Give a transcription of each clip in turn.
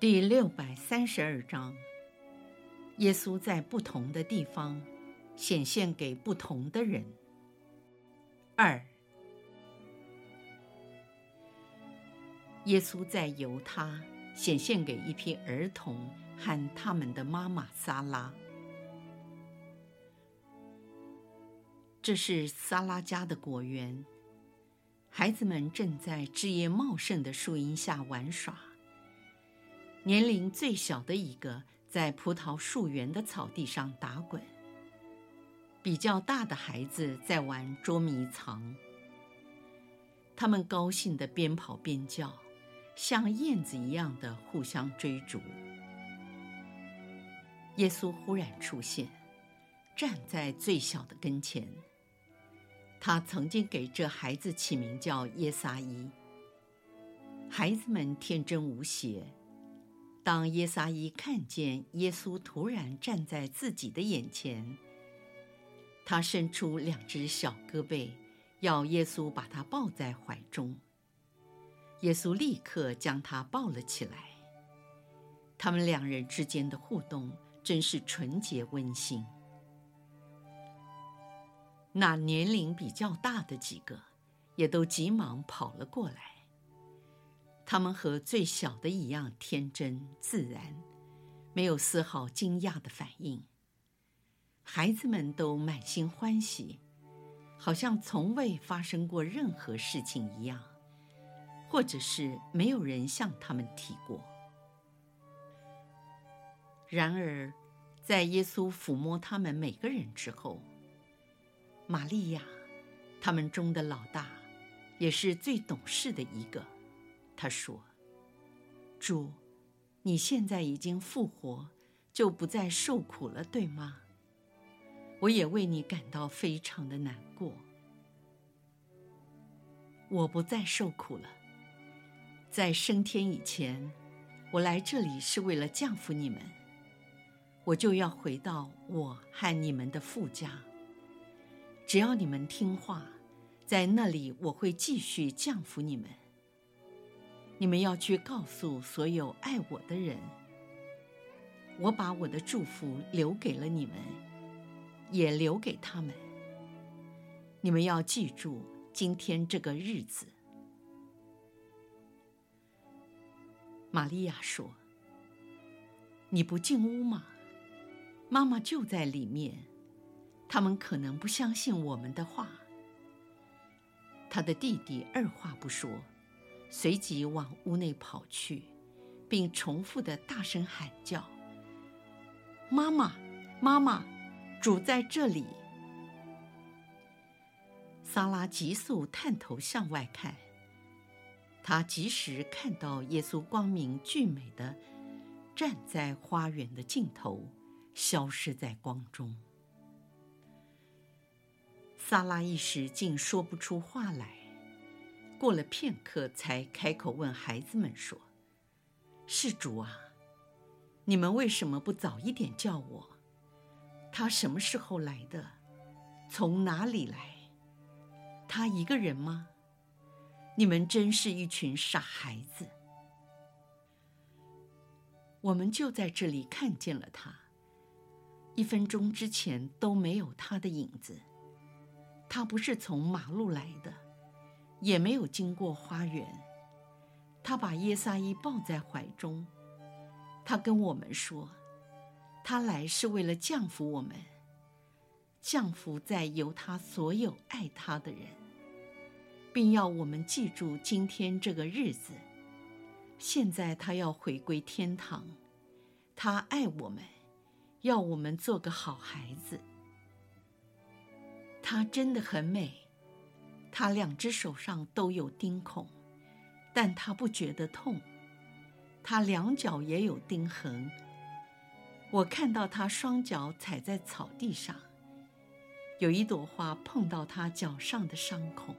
第六百三十二章，耶稣在不同的地方显现给不同的人。二，耶稣在犹他显现给一批儿童和他们的妈妈撒拉。这是撒拉家的果园，孩子们正在枝叶茂盛的树荫下玩耍。年龄最小的一个在葡萄树园的草地上打滚，比较大的孩子在玩捉迷藏。他们高兴地边跑边叫，像燕子一样的互相追逐。耶稣忽然出现，站在最小的跟前。他曾经给这孩子起名叫耶撒伊。孩子们天真无邪。当耶撒伊看见耶稣突然站在自己的眼前，他伸出两只小胳膊，要耶稣把他抱在怀中。耶稣立刻将他抱了起来。他们两人之间的互动真是纯洁温馨。那年龄比较大的几个，也都急忙跑了过来。他们和最小的一样天真自然，没有丝毫惊讶的反应。孩子们都满心欢喜，好像从未发生过任何事情一样，或者是没有人向他们提过。然而，在耶稣抚摸他们每个人之后，玛利亚，他们中的老大，也是最懂事的一个。他说：“主，你现在已经复活，就不再受苦了，对吗？我也为你感到非常的难过。我不再受苦了。在升天以前，我来这里是为了降服你们。我就要回到我和你们的父家。只要你们听话，在那里我会继续降服你们。”你们要去告诉所有爱我的人，我把我的祝福留给了你们，也留给他们。你们要记住今天这个日子。玛利亚说：“你不进屋吗？妈妈就在里面，他们可能不相信我们的话。”他的弟弟二话不说。随即往屋内跑去，并重复地大声喊叫：“妈妈，妈妈，主在这里！”萨拉急速探头向外看，她及时看到耶稣光明俊美的站在花园的尽头，消失在光中。萨拉一时竟说不出话来。过了片刻，才开口问孩子们说：“是主啊，你们为什么不早一点叫我？他什么时候来的？从哪里来？他一个人吗？你们真是一群傻孩子！我们就在这里看见了他，一分钟之前都没有他的影子。他不是从马路来的。”也没有经过花园，他把耶撒伊抱在怀中，他跟我们说，他来是为了降服我们，降服在由他所有爱他的人，并要我们记住今天这个日子。现在他要回归天堂，他爱我们，要我们做个好孩子。他真的很美。他两只手上都有钉孔，但他不觉得痛。他两脚也有钉痕。我看到他双脚踩在草地上，有一朵花碰到他脚上的伤口。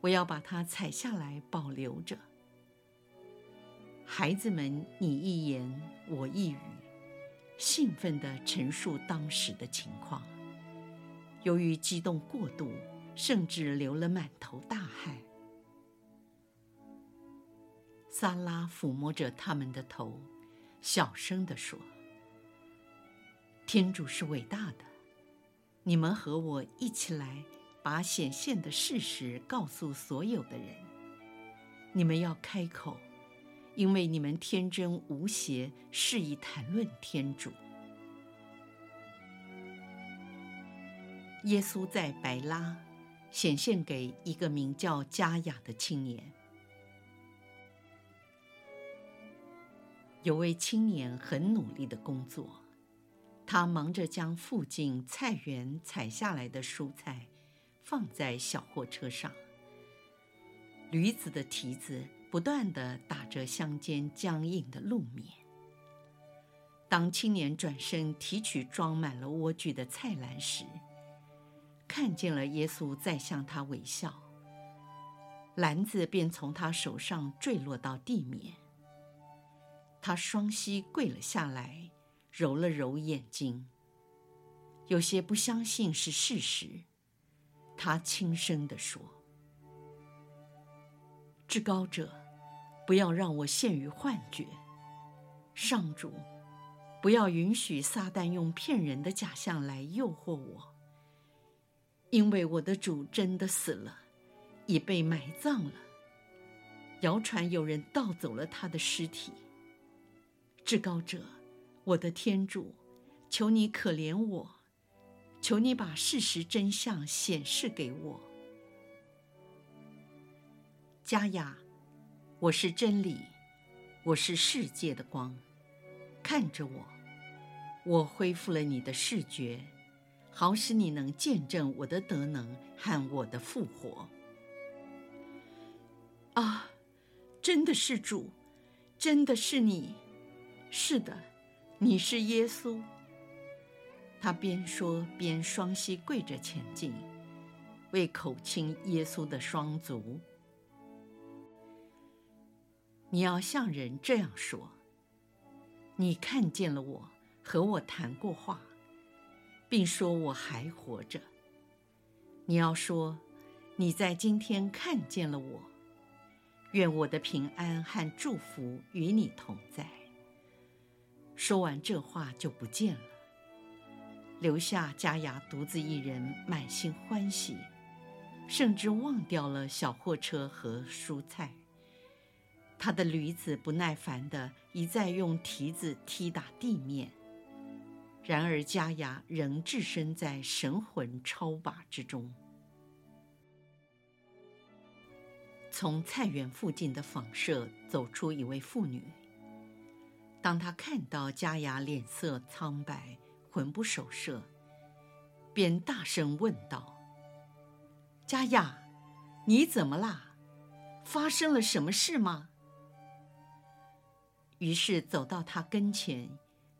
我要把它采下来保留着。孩子们，你一言我一语，兴奋地陈述当时的情况。由于激动过度，甚至流了满头大汗。萨拉抚摸着他们的头，小声地说：“天主是伟大的，你们和我一起来，把显现的事实告诉所有的人。你们要开口，因为你们天真无邪，适宜谈论天主。”耶稣在白拉显现给一个名叫加雅的青年。有位青年很努力的工作，他忙着将附近菜园采下来的蔬菜放在小货车上。驴子的蹄子不断地打着乡间僵硬的路面。当青年转身提取装满了莴苣的菜篮时，看见了耶稣在向他微笑，篮子便从他手上坠落到地面。他双膝跪了下来，揉了揉眼睛，有些不相信是事实。他轻声地说：“至高者，不要让我陷于幻觉。上主，不要允许撒旦用骗人的假象来诱惑我，因为我的主真的死了，已被埋葬了。谣传有人盗走了他的尸体。”至高者，我的天主，求你可怜我，求你把事实真相显示给我。加雅，我是真理，我是世界的光，看着我，我恢复了你的视觉，好使你能见证我的德能和我的复活。啊，真的是主，真的是你。是的，你是耶稣。他边说边双膝跪着前进，为口亲耶稣的双足。你要向人这样说：你看见了我，和我谈过话，并说我还活着。你要说，你在今天看见了我。愿我的平安和祝福与你同在。说完这话就不见了，留下加雅独自一人，满心欢喜，甚至忘掉了小货车和蔬菜。他的驴子不耐烦地一再用蹄子踢打地面，然而加雅仍置身在神魂超拔之中。从菜园附近的房舍走出一位妇女。当他看到加雅脸色苍白、魂不守舍，便大声问道：“加雅，你怎么啦？发生了什么事吗？”于是走到他跟前，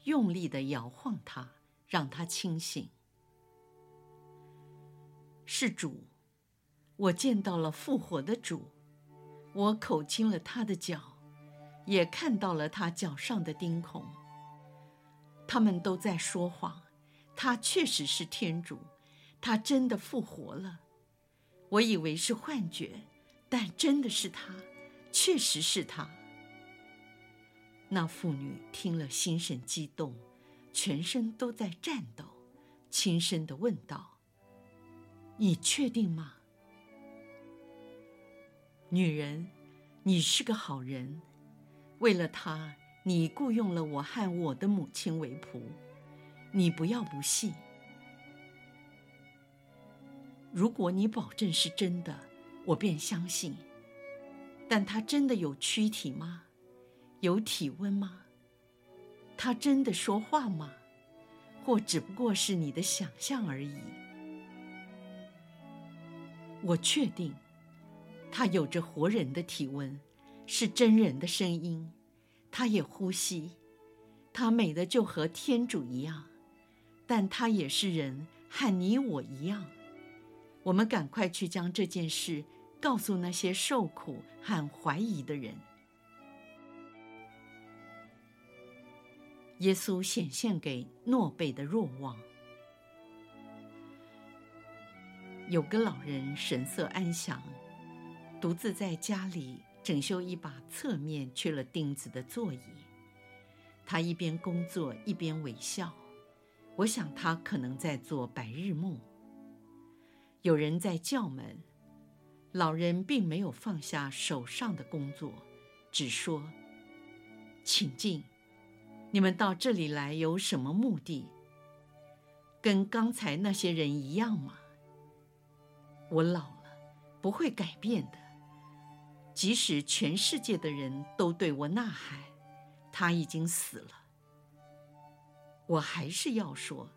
用力地摇晃他，让他清醒。是主，我见到了复活的主，我口亲了他的脚。也看到了他脚上的钉孔。他们都在说谎，他确实是天主，他真的复活了。我以为是幻觉，但真的是他，确实是他。那妇女听了，心神激动，全身都在颤抖，轻声地问道：“你确定吗？女人，你是个好人。”为了他，你雇佣了我和我的母亲为仆，你不要不信。如果你保证是真的，我便相信。但他真的有躯体吗？有体温吗？他真的说话吗？或只不过是你的想象而已？我确定，他有着活人的体温。是真人的声音，他也呼吸，他美的就和天主一样，但他也是人，和你我一样。我们赶快去将这件事告诉那些受苦和怀疑的人。耶稣显现给诺贝的若望。有个老人神色安详，独自在家里整修一把侧面缺了钉子的座椅。他一边工作一边微笑，我想他可能在做白日梦。有人在叫门，老人并没有放下手上的工作，只说：“请进，你们到这里来有什么目的？跟刚才那些人一样吗？”我老了，不会改变的。即使全世界的人都对我呐喊，他已经死了。我还是要说，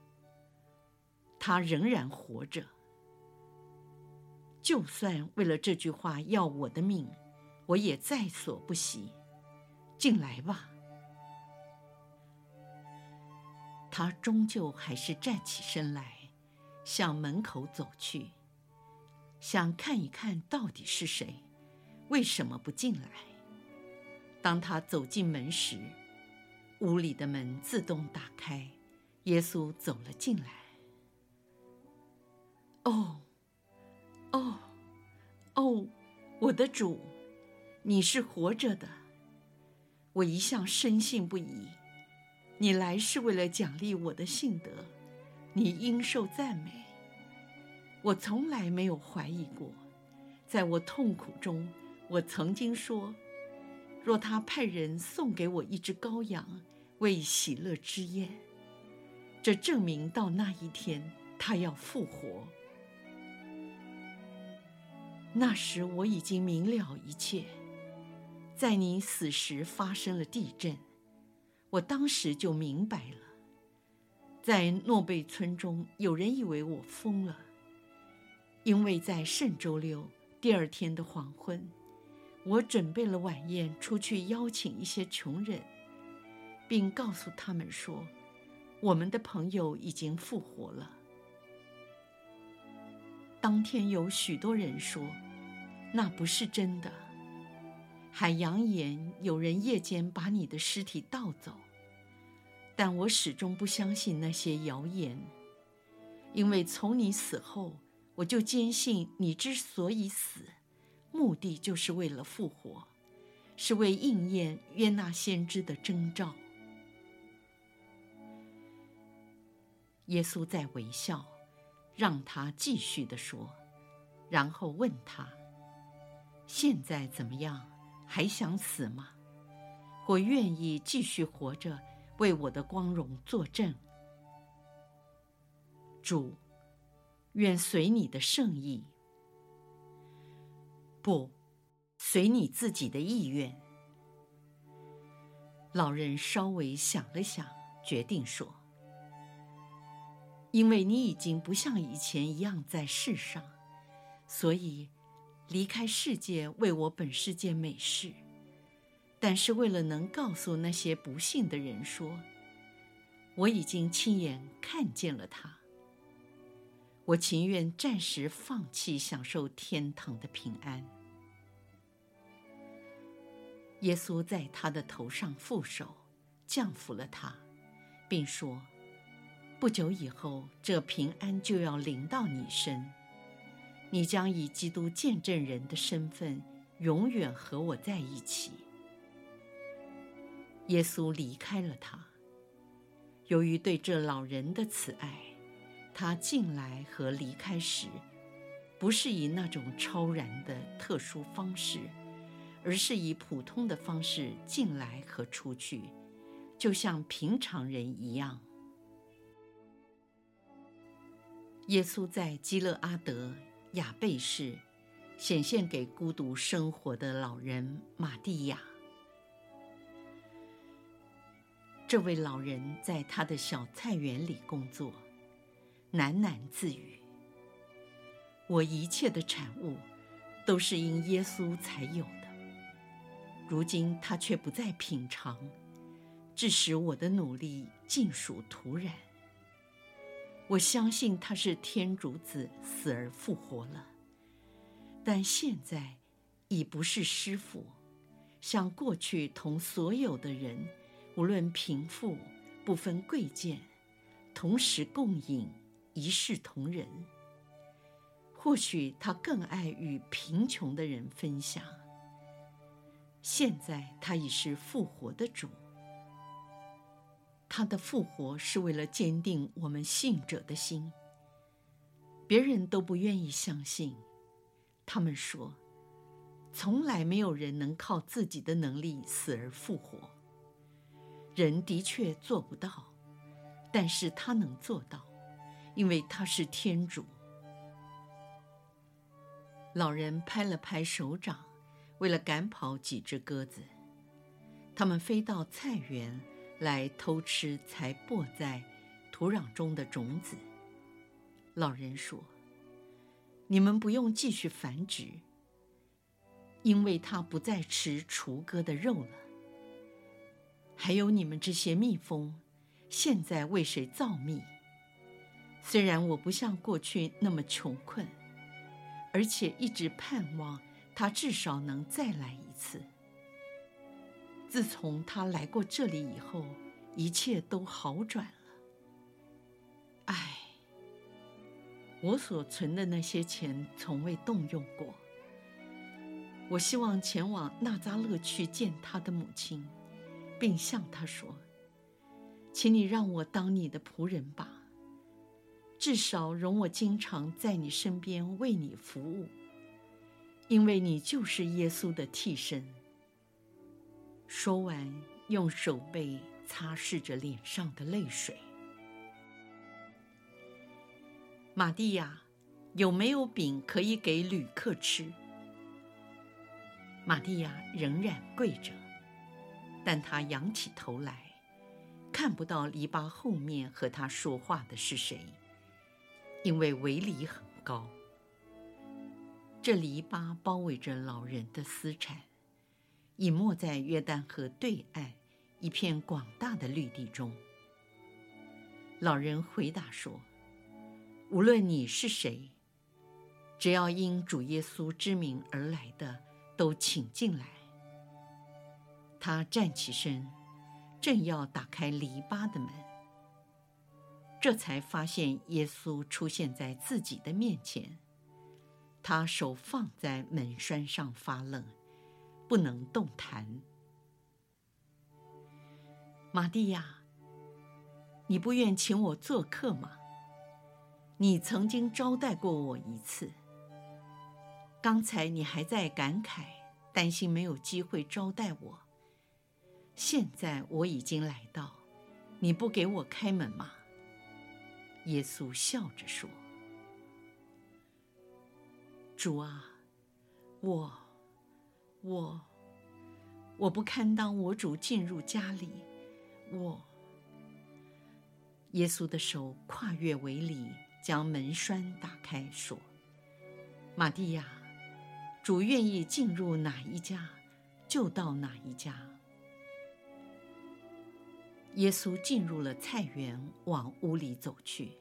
他仍然活着。就算为了这句话要我的命，我也在所不惜。进来吧。他终究还是站起身来，向门口走去。想看一看到底是谁，为什么不进来？当他走进门时，屋里的门自动打开，耶稣走了进来。哦，哦，哦，我的主，你是活着的！我一向深信不疑，你来是为了奖励我的信德，你应受赞美。我从来没有怀疑过，在我痛苦中，我曾经说：若他派人送给我一只羔羊，为喜乐之宴，这证明到那一天他要复活。那时我已经明了一切，在你死时发生了地震，我当时就明白了。在诺贝村中，有人以为我疯了。因为在圣周六第二天的黄昏，我准备了晚宴，出去邀请一些穷人，并告诉他们说，我们的朋友已经复活了。当天有许多人说，那不是真的，还扬言有人夜间把你的尸体盗走，但我始终不相信那些谣言，因为从你死后。我就坚信，你之所以死，目的就是为了复活，是为应验约纳先知的征兆。耶稣在微笑，让他继续地说，然后问他：“现在怎么样？还想死吗？我愿意继续活着，为我的光荣作证。”主。愿随你的圣意，不，随你自己的意愿。老人稍微想了想，决定说：“因为你已经不像以前一样在世上，所以离开世界为我本是件美事。但是为了能告诉那些不幸的人说，我已经亲眼看见了他。”我情愿暂时放弃享受天堂的平安。耶稣在他的头上覆手，降服了他，并说：“不久以后，这平安就要临到你身。你将以基督见证人的身份，永远和我在一起。”耶稣离开了他。由于对这老人的慈爱。他进来和离开时，不是以那种超然的特殊方式，而是以普通的方式进来和出去，就像平常人一样。耶稣在基勒阿德雅贝市显现给孤独生活的老人玛蒂亚。这位老人在他的小菜园里工作。喃喃自语：“我一切的产物，都是因耶稣才有的。如今他却不再品尝，致使我的努力尽属徒然。我相信他是天主子，死而复活了，但现在已不是师傅，像过去同所有的人，无论贫富，不分贵贱，同时共饮，一视同仁。或许他更爱与贫穷的人分享。现在他已是复活的主。他的复活是为了坚定我们信者的心。别人都不愿意相信，他们说，从来没有人能靠自己的能力死而复活。人的确做不到，但是他能做到，因为他是天主。老人拍了拍手掌，为了赶跑几只鸽子，他们飞到菜园。来偷吃才播在土壤中的种子。老人说：“你们不用继续繁殖，因为它不再吃雏鸽的肉了。还有你们这些蜜蜂，现在为谁造蜜？虽然我不像过去那么穷困，而且一直盼望它至少能再来一次。”自从他来过这里以后，一切都好转了。唉，我所存的那些钱从未动用过。我希望前往纳扎勒去见他的母亲，并向他说：“请你让我当你的仆人吧，至少容我经常在你身边为你服务，因为你就是耶稣的替身。”说完，用手背擦拭着脸上的泪水。玛蒂亚，有没有饼可以给旅客吃？玛蒂亚仍然跪着，但她仰起头来，看不到篱笆后面和她说话的是谁，因为围篱很高。这篱笆包围着老人的私产。隐没在约旦河对岸一片广大的绿地中。老人回答说：“无论你是谁，只要因主耶稣之名而来的，都请进来。”他站起身，正要打开篱笆的门，这才发现耶稣出现在自己的面前。他手放在门栓上发愣。不能动弹。玛蒂亚，你不愿请我做客吗？你曾经招待过我一次。刚才你还在感慨，担心没有机会招待我。现在我已经来到，你不给我开门吗？耶稣笑着说：“主啊，我。”我，我不堪当我主进入家里，我。耶稣的手跨越围篱，将门栓打开，说：“玛蒂亚，主愿意进入哪一家，就到哪一家。”耶稣进入了菜园，往屋里走去，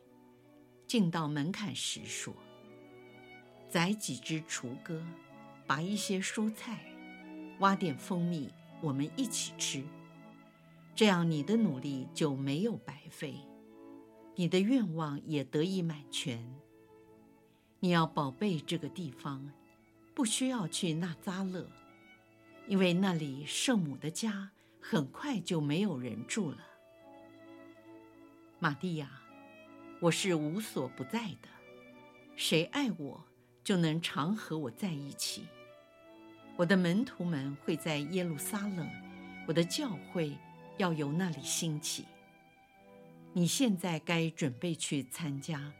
进到门槛时说：“宰几只雏鸽。”拔一些蔬菜，挖点蜂蜜，我们一起吃。这样你的努力就没有白费，你的愿望也得以满全。你要宝贝这个地方，不需要去纳扎勒，因为那里圣母的家很快就没有人住了。玛蒂亚，我是无所不在的，谁爱我，就能常和我在一起。我的门徒们会在耶路撒冷，我的教会要由那里兴起。你现在该准备去参加，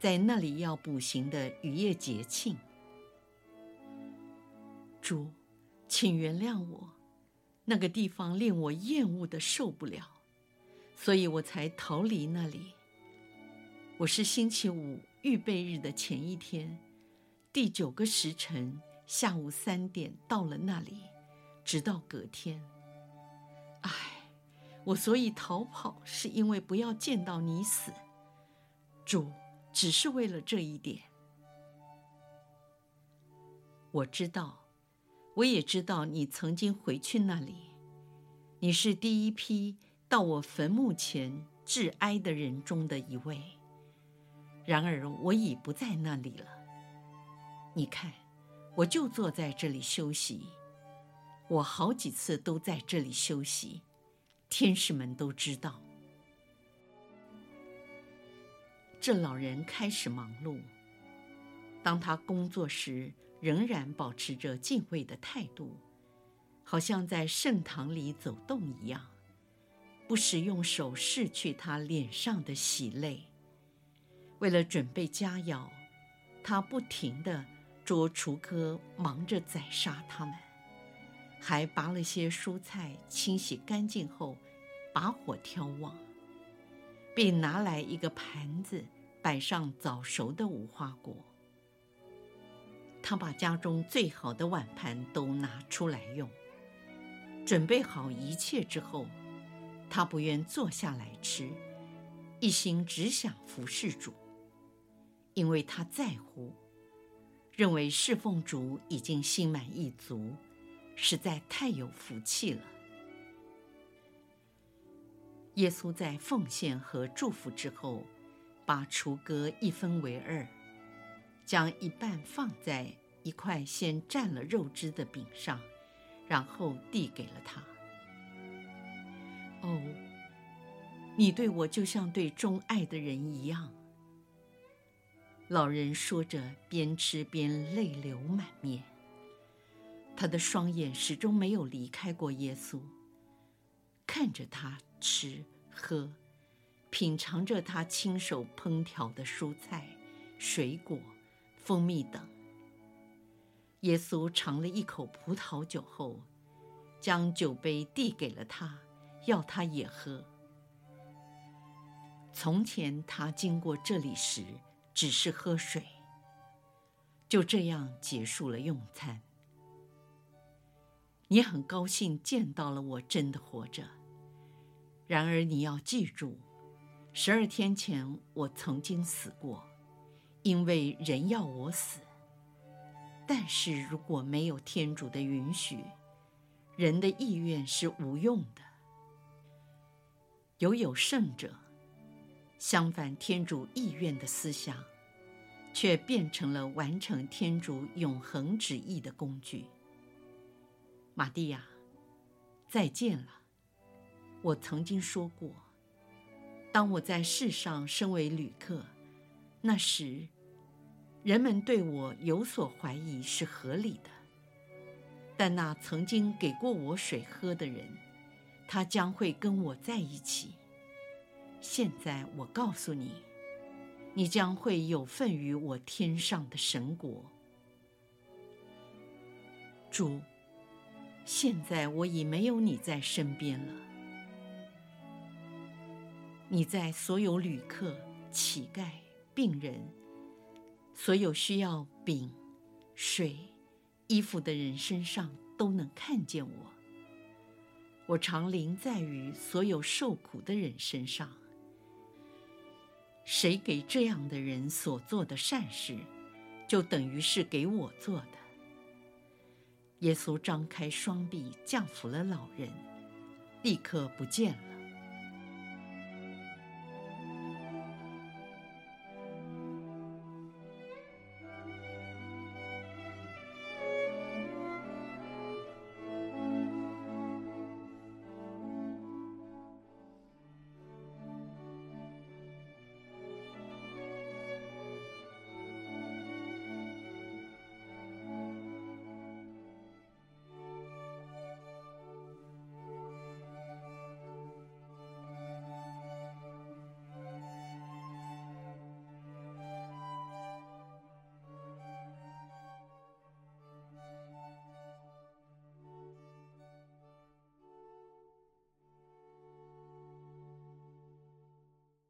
在那里要举行的逾越节庆。主，请原谅我，那个地方令我厌恶得受不了，所以我才逃离那里。我是星期五预备日的前一天，第九个时辰。下午三点到了那里，直到隔天。唉，我所以逃跑，是因为不要见到你死。主，只是为了这一点。我知道，我也知道你曾经回去那里。你是第一批到我坟墓前致哀的人中的一位。然而，我已不在那里了。你看，我就坐在这里休息。我好几次都在这里休息，天使们都知道。这老人开始忙碌。当他工作时，仍然保持着敬畏的态度，好像在圣堂里走动一样，不时用手拭去他脸上的喜泪。为了准备佳肴，他不停地捉雏鸽，忙着宰杀它们。还拔了些蔬菜，清洗干净后，把火挑旺，并拿来一个盘子，摆上早熟的无花果。他把家中最好的碗盘都拿出来用。准备好一切之后，他不愿坐下来吃，一心只想服侍主，因为他在乎，认为侍奉主已经心满意足。实在太有福气了。耶稣在奉献和祝福之后，把雏鸽一分为二，将一半放在一块先蘸了肉汁的饼上，然后递给了他。哦，你对我就像对钟爱的人一样。老人说着，边吃边泪流满面。他的双眼始终没有离开过耶稣，看着他吃喝，品尝着他亲手烹调的蔬菜、水果、蜂蜜等。耶稣尝了一口葡萄酒后，将酒杯递给了他，要他也喝。从前他经过这里时，只是喝水。就这样结束了用餐。你很高兴见到了我真的活着。然而你要记住，十二天前我曾经死过，因为人要我死。但是如果没有天主的允许，人的意愿是无用的。犹有圣者，相反天主意愿的思想，却变成了完成天主永恒旨意的工具。玛蒂亚，再见了。我曾经说过，当我在世上身为旅客，那时人们对我有所怀疑是合理的。但那曾经给过我水喝的人，他将会跟我在一起。现在我告诉你，你将会有份于我天上的神国。主。现在我已没有你在身边了。你在所有旅客、乞丐、病人、所有需要饼、水、衣服的人身上都能看见我。我常临在于所有受苦的人身上。谁给这样的人所做的善事，就等于是给我做的。耶稣张开双臂，降服了老人，立刻不见了。